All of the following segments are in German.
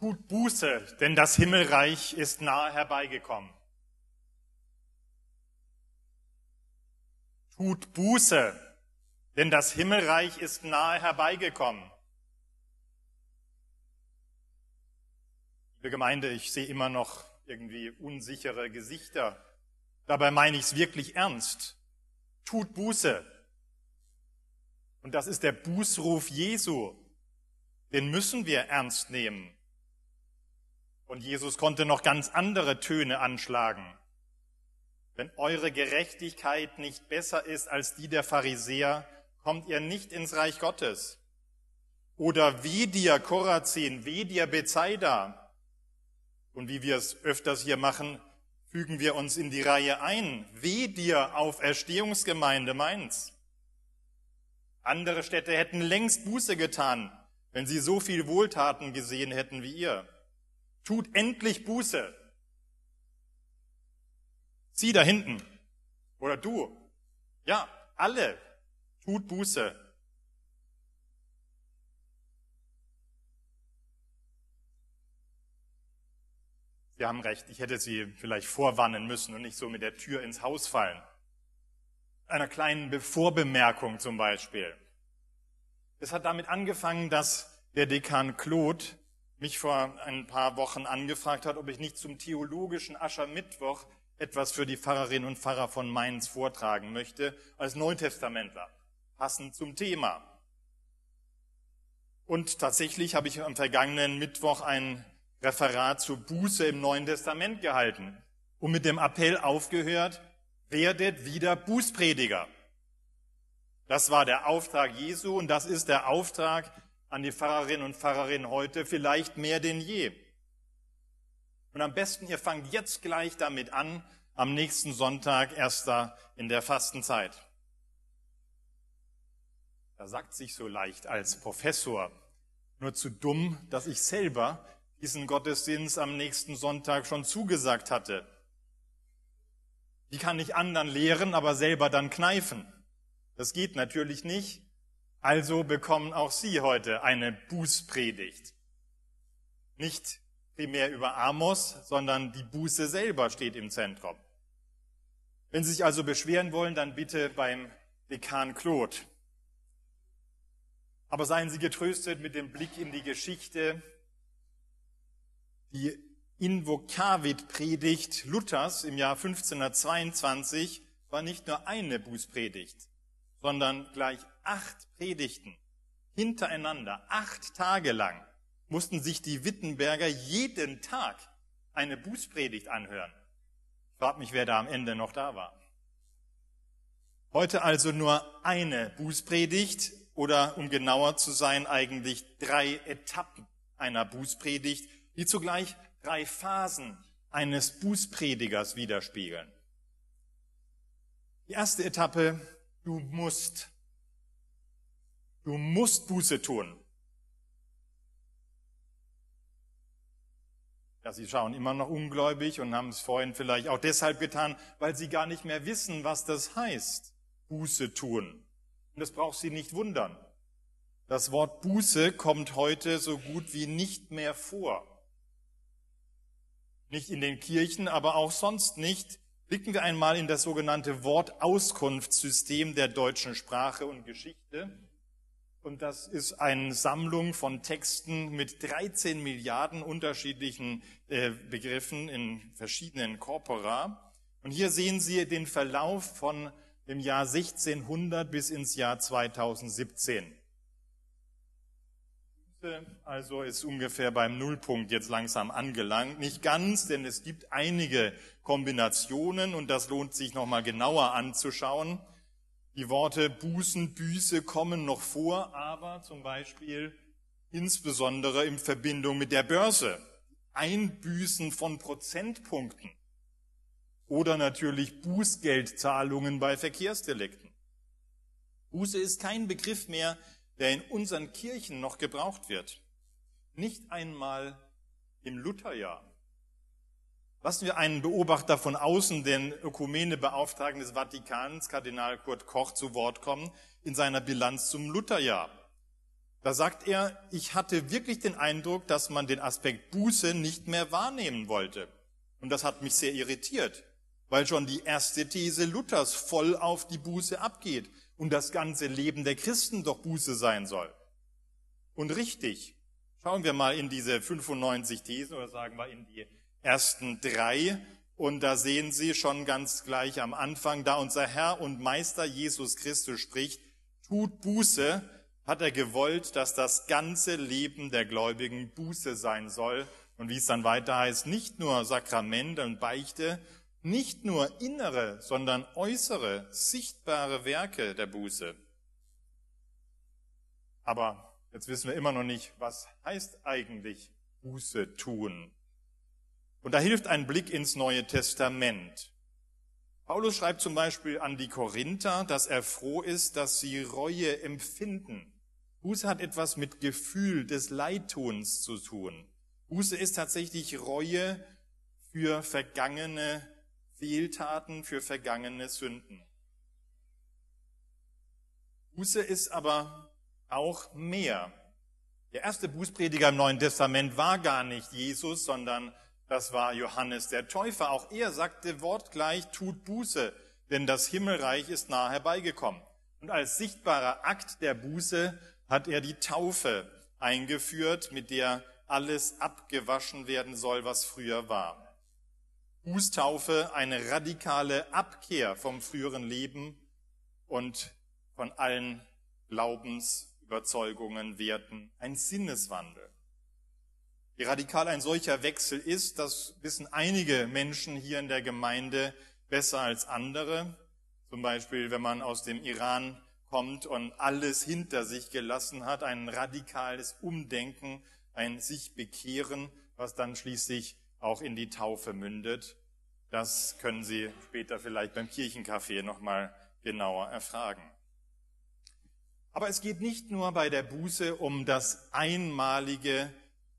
Tut Buße, denn das Himmelreich ist nahe herbeigekommen. Tut Buße, denn das Himmelreich ist nahe herbeigekommen. Liebe Gemeinde, ich sehe immer noch irgendwie unsichere Gesichter. Dabei meine ich es wirklich ernst. Tut Buße. Und das ist der Bußruf Jesu. Den müssen wir ernst nehmen. Und Jesus konnte noch ganz andere Töne anschlagen. Wenn eure Gerechtigkeit nicht besser ist als die der Pharisäer, kommt ihr nicht ins Reich Gottes. Oder wie dir Korazin, wie dir Bezeida. Und wie wir es öfters hier machen, fügen wir uns in die Reihe ein. Wie dir Auferstehungsgemeinde Mainz. Andere Städte hätten längst Buße getan, wenn sie so viel Wohltaten gesehen hätten wie ihr. Tut endlich Buße. Sie da hinten. Oder du. Ja, alle. Tut Buße. Sie haben recht, ich hätte Sie vielleicht vorwarnen müssen und nicht so mit der Tür ins Haus fallen. Einer kleinen Vorbemerkung zum Beispiel. Es hat damit angefangen, dass der Dekan Claude mich vor ein paar Wochen angefragt hat, ob ich nicht zum theologischen Aschermittwoch etwas für die Pfarrerinnen und Pfarrer von Mainz vortragen möchte, als Neutestamentler, passend zum Thema. Und tatsächlich habe ich am vergangenen Mittwoch ein Referat zur Buße im Neuen Testament gehalten und mit dem Appell aufgehört, werdet wieder Bußprediger. Das war der Auftrag Jesu und das ist der Auftrag an die Pfarrerinnen und Pfarrerinnen heute vielleicht mehr denn je. Und am besten, ihr fangt jetzt gleich damit an, am nächsten Sonntag, erster in der Fastenzeit. Da sagt sich so leicht als Professor, nur zu dumm, dass ich selber diesen Gottesdienst am nächsten Sonntag schon zugesagt hatte. Wie kann ich anderen lehren, aber selber dann kneifen? Das geht natürlich nicht. Also bekommen auch Sie heute eine Bußpredigt. Nicht primär über Amos, sondern die Buße selber steht im Zentrum. Wenn Sie sich also beschweren wollen, dann bitte beim Dekan Claude. Aber seien Sie getröstet mit dem Blick in die Geschichte. Die Invokavit-Predigt Luthers im Jahr 1522 war nicht nur eine Bußpredigt, sondern gleich acht Predigten hintereinander, acht Tage lang, mussten sich die Wittenberger jeden Tag eine Bußpredigt anhören. Ich frage mich, wer da am Ende noch da war. Heute also nur eine Bußpredigt oder um genauer zu sein, eigentlich drei Etappen einer Bußpredigt, die zugleich drei Phasen eines Bußpredigers widerspiegeln. Die erste Etappe, du musst Du musst Buße tun. Ja, sie schauen immer noch ungläubig und haben es vorhin vielleicht auch deshalb getan, weil sie gar nicht mehr wissen, was das heißt, Buße tun. Und das braucht sie nicht wundern. Das Wort Buße kommt heute so gut wie nicht mehr vor. Nicht in den Kirchen, aber auch sonst nicht. Blicken wir einmal in das sogenannte Wortauskunftssystem der deutschen Sprache und Geschichte. Und das ist eine Sammlung von Texten mit 13 Milliarden unterschiedlichen äh, Begriffen in verschiedenen Corpora. Und hier sehen Sie den Verlauf von dem Jahr 1600 bis ins Jahr 2017. Also ist ungefähr beim Nullpunkt jetzt langsam angelangt. Nicht ganz, denn es gibt einige Kombinationen und das lohnt sich nochmal genauer anzuschauen. Die Worte Bußen, Büße kommen noch vor, aber zum Beispiel insbesondere in Verbindung mit der Börse. Einbüßen von Prozentpunkten oder natürlich Bußgeldzahlungen bei Verkehrsdelikten. Buße ist kein Begriff mehr, der in unseren Kirchen noch gebraucht wird. Nicht einmal im Lutherjahr. Lassen wir einen Beobachter von außen, den Ökumenebeauftragten des Vatikans, Kardinal Kurt Koch, zu Wort kommen in seiner Bilanz zum Lutherjahr. Da sagt er, ich hatte wirklich den Eindruck, dass man den Aspekt Buße nicht mehr wahrnehmen wollte. Und das hat mich sehr irritiert, weil schon die erste These Luthers voll auf die Buße abgeht und das ganze Leben der Christen doch Buße sein soll. Und richtig, schauen wir mal in diese 95 Thesen oder sagen wir in die ersten drei. Und da sehen Sie schon ganz gleich am Anfang, da unser Herr und Meister Jesus Christus spricht, tut Buße, hat er gewollt, dass das ganze Leben der Gläubigen Buße sein soll. Und wie es dann weiter heißt, nicht nur Sakrament und Beichte, nicht nur innere, sondern äußere, sichtbare Werke der Buße. Aber jetzt wissen wir immer noch nicht, was heißt eigentlich Buße tun. Und da hilft ein Blick ins Neue Testament. Paulus schreibt zum Beispiel an die Korinther, dass er froh ist, dass sie Reue empfinden. Buße hat etwas mit Gefühl des Leidtuns zu tun. Buße ist tatsächlich Reue für vergangene Fehltaten, für vergangene Sünden. Buße ist aber auch mehr. Der erste Bußprediger im Neuen Testament war gar nicht Jesus, sondern das war Johannes der Täufer. Auch er sagte wortgleich, tut Buße, denn das Himmelreich ist nahe herbeigekommen. Und als sichtbarer Akt der Buße hat er die Taufe eingeführt, mit der alles abgewaschen werden soll, was früher war. Bußtaufe, eine radikale Abkehr vom früheren Leben und von allen Glaubensüberzeugungen, Werten, ein Sinneswandel. Wie radikal ein solcher Wechsel ist, das wissen einige Menschen hier in der Gemeinde besser als andere. Zum Beispiel, wenn man aus dem Iran kommt und alles hinter sich gelassen hat, ein radikales Umdenken, ein sich bekehren, was dann schließlich auch in die Taufe mündet. Das können Sie später vielleicht beim Kirchencafé nochmal genauer erfragen. Aber es geht nicht nur bei der Buße um das einmalige,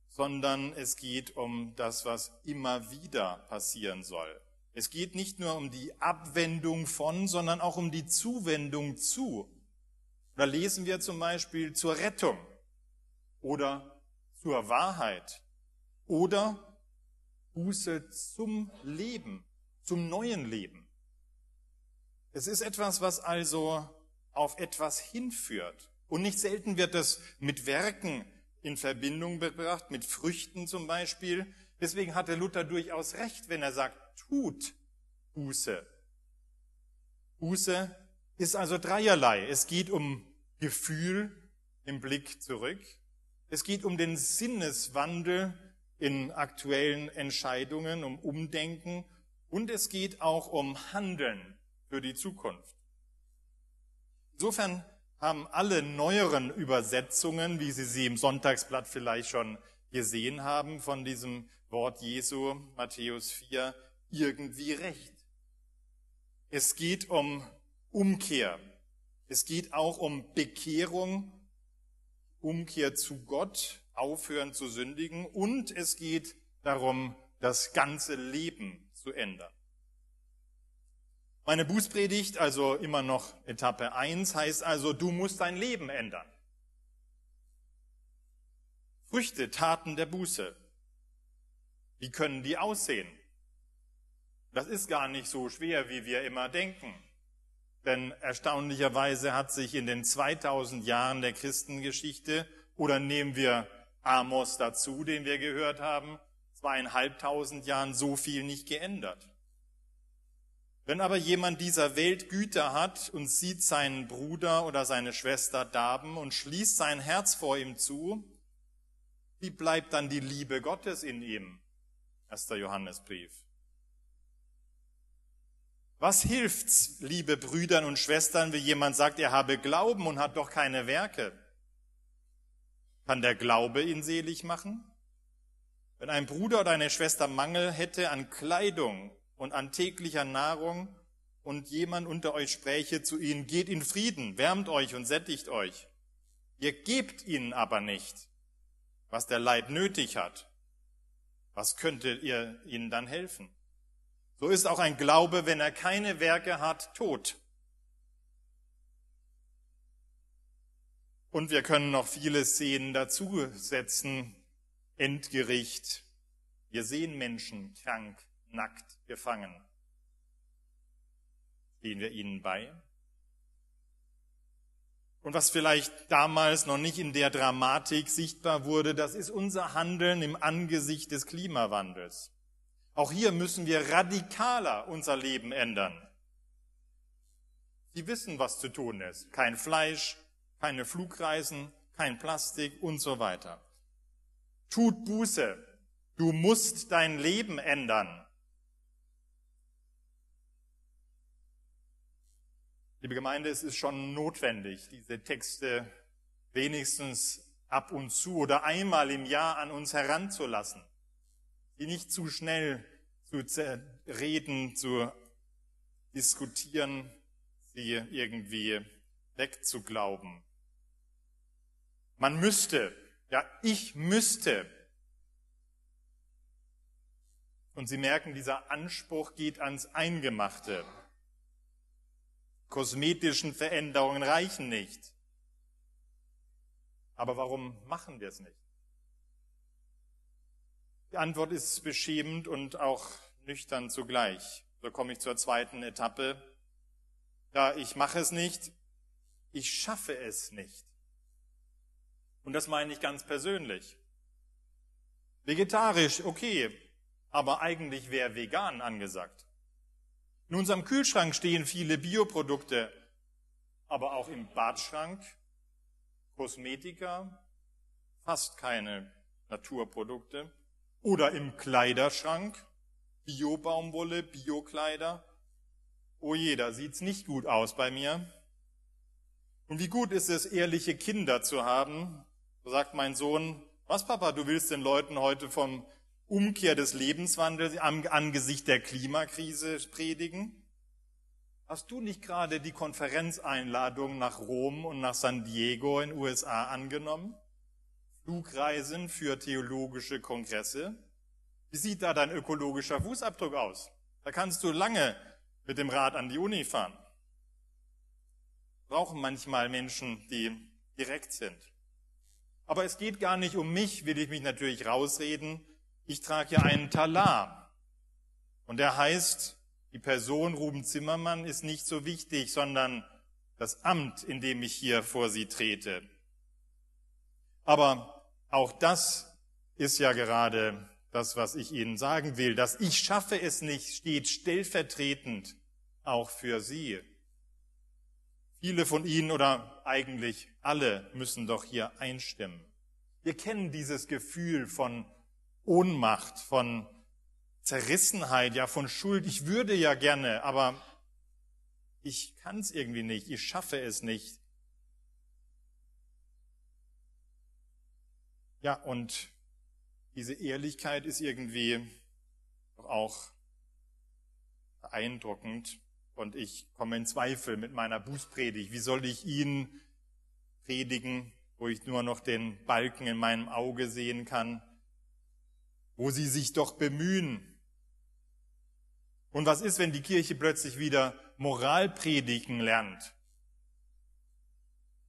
sondern es geht um das, was immer wieder passieren soll. Es geht nicht nur um die Abwendung von, sondern auch um die Zuwendung zu. Da lesen wir zum Beispiel zur Rettung oder zur Wahrheit oder Buße zum Leben, zum neuen Leben. Es ist etwas, was also auf etwas hinführt. Und nicht selten wird es mit Werken in Verbindung gebracht, mit Früchten zum Beispiel. Deswegen hatte Luther durchaus recht, wenn er sagt, tut Buße. Buße ist also dreierlei. Es geht um Gefühl im Blick zurück. Es geht um den Sinneswandel in aktuellen Entscheidungen, um Umdenken und es geht auch um Handeln für die Zukunft. Insofern haben alle neueren Übersetzungen, wie Sie sie im Sonntagsblatt vielleicht schon gesehen haben, von diesem Wort Jesu, Matthäus 4, irgendwie recht. Es geht um Umkehr. Es geht auch um Bekehrung, Umkehr zu Gott, aufhören zu sündigen und es geht darum, das ganze Leben zu ändern. Meine Bußpredigt, also immer noch Etappe 1, heißt also, du musst dein Leben ändern. Früchte, Taten der Buße. Wie können die aussehen? Das ist gar nicht so schwer, wie wir immer denken. Denn erstaunlicherweise hat sich in den 2000 Jahren der Christengeschichte, oder nehmen wir Amos dazu, den wir gehört haben, zweieinhalbtausend Jahren so viel nicht geändert. Wenn aber jemand dieser Welt Güter hat und sieht seinen Bruder oder seine Schwester darben und schließt sein Herz vor ihm zu, wie bleibt dann die Liebe Gottes in ihm? 1. Johannesbrief. Was hilft's, liebe Brüdern und Schwestern, wie jemand sagt, er habe Glauben und hat doch keine Werke? Kann der Glaube ihn selig machen? Wenn ein Bruder oder eine Schwester Mangel hätte an Kleidung und an täglicher Nahrung und jemand unter euch spräche zu ihnen, geht in Frieden, wärmt euch und sättigt euch. Ihr gebt ihnen aber nicht, was der Leib nötig hat. Was könntet ihr ihnen dann helfen? So ist auch ein Glaube, wenn er keine Werke hat, tot. Und wir können noch viele Szenen dazusetzen. Endgericht. Wir sehen Menschen krank, nackt, gefangen. Stehen wir ihnen bei? Und was vielleicht damals noch nicht in der Dramatik sichtbar wurde, das ist unser Handeln im Angesicht des Klimawandels. Auch hier müssen wir radikaler unser Leben ändern. Sie wissen, was zu tun ist. Kein Fleisch, keine Flugreisen, kein Plastik und so weiter. Tut Buße. Du musst dein Leben ändern. Liebe Gemeinde, es ist schon notwendig, diese Texte wenigstens ab und zu oder einmal im Jahr an uns heranzulassen, die nicht zu schnell zu reden, zu diskutieren, sie irgendwie wegzuglauben. Man müsste, ja, ich müsste. Und Sie merken, dieser Anspruch geht ans Eingemachte. Kosmetischen Veränderungen reichen nicht. Aber warum machen wir es nicht? Die Antwort ist beschämend und auch nüchtern zugleich. So komme ich zur zweiten Etappe. Ja, ich mache es nicht, ich schaffe es nicht. Und das meine ich ganz persönlich. Vegetarisch, okay, aber eigentlich wäre vegan angesagt. In unserem Kühlschrank stehen viele Bioprodukte, aber auch im Badschrank, Kosmetika, fast keine Naturprodukte. Oder im Kleiderschrank, Bio-Baumwolle, Bio-Kleider. Oh je, da sieht's nicht gut aus bei mir. Und wie gut ist es, ehrliche Kinder zu haben? So sagt mein Sohn, was Papa, du willst den Leuten heute vom Umkehr des Lebenswandels am Angesicht der Klimakrise predigen? Hast du nicht gerade die Konferenzeinladung nach Rom und nach San Diego in USA angenommen? Flugreisen für theologische Kongresse? Wie sieht da dein ökologischer Fußabdruck aus? Da kannst du lange mit dem Rad an die Uni fahren. Brauchen manchmal Menschen, die direkt sind. Aber es geht gar nicht um mich, will ich mich natürlich rausreden, ich trage ja einen Talar. Und der heißt, die Person Ruben Zimmermann ist nicht so wichtig, sondern das Amt, in dem ich hier vor Sie trete. Aber auch das ist ja gerade das, was ich Ihnen sagen will. dass Ich schaffe es nicht steht stellvertretend auch für Sie. Viele von Ihnen oder eigentlich alle müssen doch hier einstimmen. Wir kennen dieses Gefühl von Ohnmacht, von Zerrissenheit, ja von Schuld. Ich würde ja gerne, aber ich kann es irgendwie nicht, ich schaffe es nicht. Ja, und diese Ehrlichkeit ist irgendwie auch beeindruckend und ich komme in Zweifel mit meiner Bußpredigt. Wie soll ich ihn predigen, wo ich nur noch den Balken in meinem Auge sehen kann? wo sie sich doch bemühen. Und was ist, wenn die Kirche plötzlich wieder Moralpredigen lernt?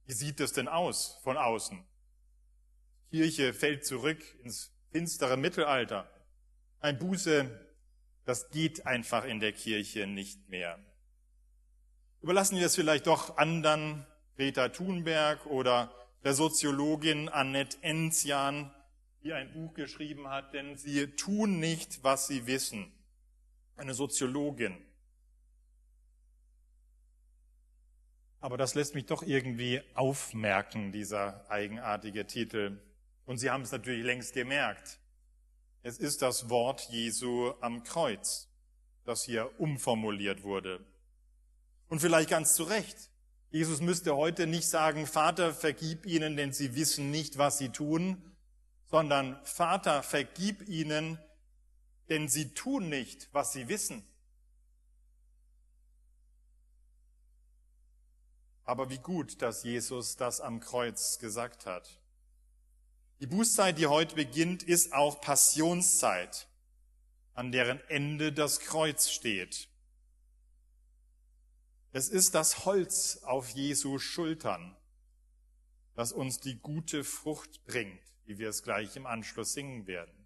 Wie sieht das denn aus von außen? Die Kirche fällt zurück ins finstere Mittelalter. Ein Buße, das geht einfach in der Kirche nicht mehr. Überlassen wir es vielleicht doch anderen, Peter Thunberg oder der Soziologin Annette Enzian, die ein Buch geschrieben hat, denn sie tun nicht, was sie wissen. Eine Soziologin. Aber das lässt mich doch irgendwie aufmerken, dieser eigenartige Titel. Und Sie haben es natürlich längst gemerkt. Es ist das Wort Jesu am Kreuz, das hier umformuliert wurde. Und vielleicht ganz zu Recht. Jesus müsste heute nicht sagen, Vater, vergib ihnen, denn sie wissen nicht, was sie tun, sondern Vater, vergib ihnen, denn sie tun nicht, was sie wissen. Aber wie gut, dass Jesus das am Kreuz gesagt hat. Die Bußzeit, die heute beginnt, ist auch Passionszeit, an deren Ende das Kreuz steht. Es ist das Holz auf Jesu Schultern. das uns die gute Frucht bringt, wie wir es gleich im Anschluss singen werden.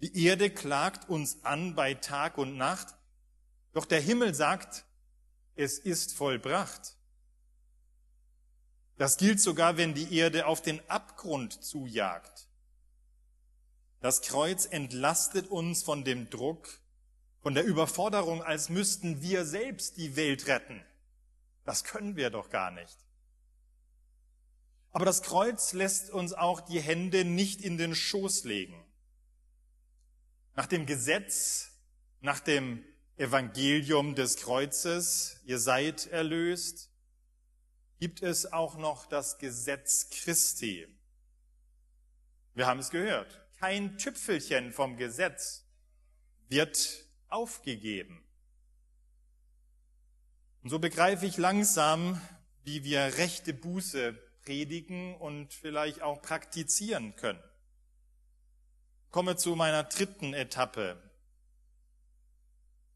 Die Erde klagt uns an bei Tag und Nacht, doch der Himmel sagt, es ist vollbracht. Das gilt sogar, wenn die Erde auf den Abgrund zujagt. Das Kreuz entlastet uns von dem Druck, von der Überforderung, als müssten wir selbst die Welt retten. Das können wir doch gar nicht. Aber das Kreuz lässt uns auch die Hände nicht in den Schoß legen. Nach dem Gesetz, nach dem Evangelium des Kreuzes, ihr seid erlöst, gibt es auch noch das Gesetz Christi. Wir haben es gehört. Kein Tüpfelchen vom Gesetz wird aufgegeben. Und so begreife ich langsam, wie wir rechte Buße predigen und vielleicht auch praktizieren können. Komme zu meiner dritten Etappe.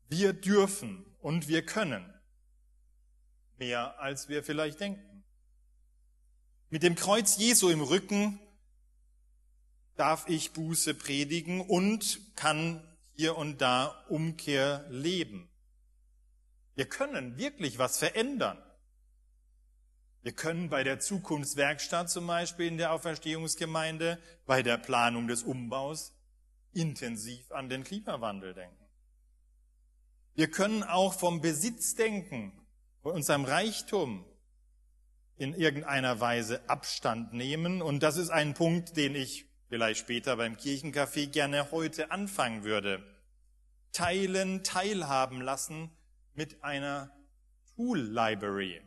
Wir dürfen und wir können mehr, als wir vielleicht denken. Mit dem Kreuz Jesu im Rücken darf ich Buße predigen und kann hier und da Umkehr leben. Wir können wirklich was verändern. Wir können bei der Zukunftswerkstatt zum Beispiel in der Auferstehungsgemeinde, bei der Planung des Umbaus intensiv an den Klimawandel denken. Wir können auch vom Besitz denken, von unserem Reichtum in irgendeiner Weise Abstand nehmen. Und das ist ein Punkt, den ich vielleicht später beim Kirchencafé gerne heute anfangen würde. Teilen, teilhaben lassen mit einer Tool Library.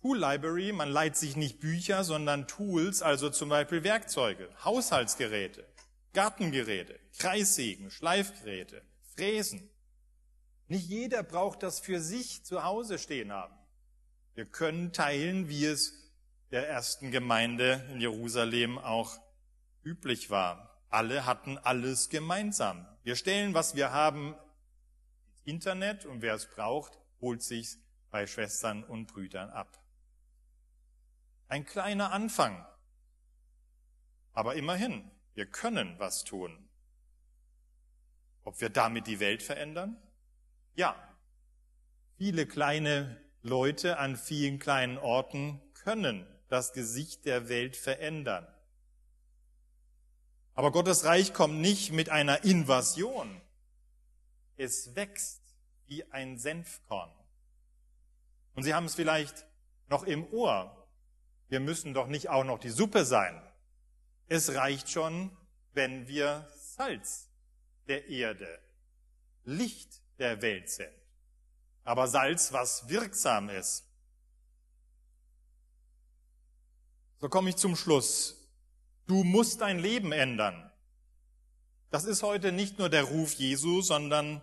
Tool Library, man leiht sich nicht Bücher, sondern Tools, also zum Beispiel Werkzeuge, Haushaltsgeräte, Gartengeräte, Kreissägen, Schleifgeräte, Fräsen. Nicht jeder braucht das für sich zu Hause stehen haben. Wir können teilen, wie es der ersten Gemeinde in Jerusalem auch üblich war. Alle hatten alles gemeinsam. Wir stellen, was wir haben, Internet und wer es braucht, holt sich's bei Schwestern und Brüdern ab. Ein kleiner Anfang. Aber immerhin, wir können was tun. Ob wir damit die Welt verändern? Ja. Viele kleine Leute an vielen kleinen Orten können das Gesicht der Welt verändern. Aber Gottes Reich kommt nicht mit einer Invasion. Es wächst wie ein Senfkorn. Und Sie haben es vielleicht noch im Ohr. Wir müssen doch nicht auch noch die Suppe sein. Es reicht schon, wenn wir Salz der Erde, Licht der Welt sind. Aber Salz, was wirksam ist. So komme ich zum Schluss. Du musst dein Leben ändern. Das ist heute nicht nur der Ruf Jesu, sondern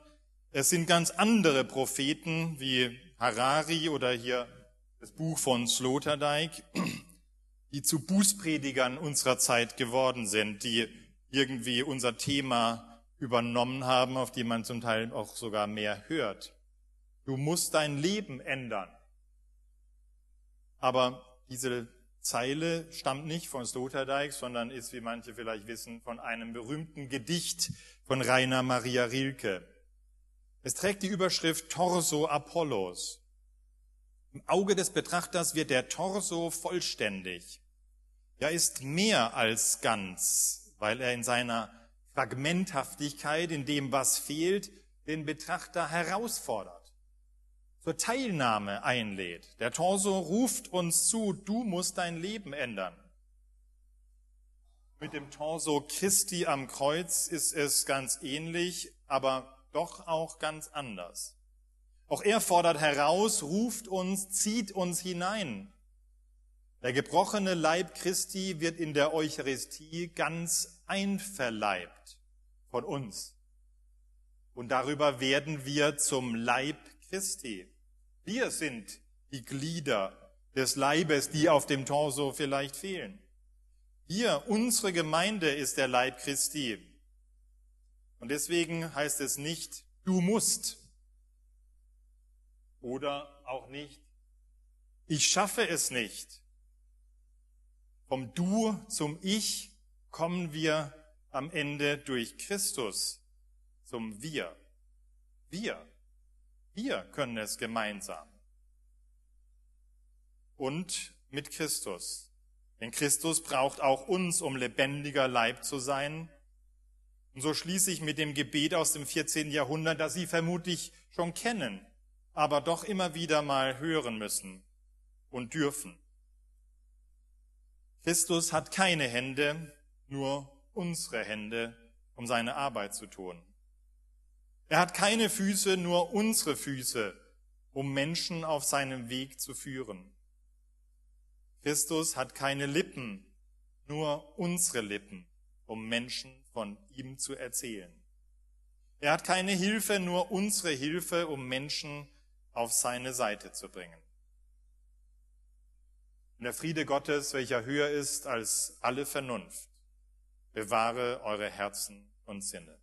es sind ganz andere Propheten wie Harari oder hier das Buch von Sloterdijk, die zu Bußpredigern unserer Zeit geworden sind, die irgendwie unser Thema übernommen haben, auf die man zum Teil auch sogar mehr hört. Du musst dein Leben ändern. Aber diese Zeile stammt nicht von Sloterdijk, sondern ist, wie manche vielleicht wissen, von einem berühmten Gedicht von Rainer Maria Rilke. Es trägt die Überschrift Torso Apollos. Im Auge des Betrachters wird der Torso vollständig. Er ist mehr als ganz, weil er in seiner Fragmenthaftigkeit, in dem, was fehlt, den Betrachter herausfordert zur Teilnahme einlädt. Der Torso ruft uns zu, du musst dein Leben ändern. Mit dem Torso Christi am Kreuz ist es ganz ähnlich, aber doch auch ganz anders. Auch er fordert heraus, ruft uns, zieht uns hinein. Der gebrochene Leib Christi wird in der Eucharistie ganz einverleibt von uns. Und darüber werden wir zum Leib Christi. Wir sind die Glieder des Leibes, die auf dem Torso vielleicht fehlen. Wir, unsere Gemeinde ist der Leib Christi. Und deswegen heißt es nicht, du musst. Oder auch nicht, ich schaffe es nicht. Vom Du zum Ich kommen wir am Ende durch Christus zum Wir. Wir. Wir können es gemeinsam. Und mit Christus. Denn Christus braucht auch uns, um lebendiger Leib zu sein. Und so schließe ich mit dem Gebet aus dem 14. Jahrhundert, das Sie vermutlich schon kennen, aber doch immer wieder mal hören müssen und dürfen. Christus hat keine Hände, nur unsere Hände, um seine Arbeit zu tun. Er hat keine Füße, nur unsere Füße, um Menschen auf seinem Weg zu führen. Christus hat keine Lippen, nur unsere Lippen, um Menschen von ihm zu erzählen. Er hat keine Hilfe, nur unsere Hilfe, um Menschen auf seine Seite zu bringen. Und der Friede Gottes, welcher höher ist als alle Vernunft, bewahre eure Herzen und Sinne.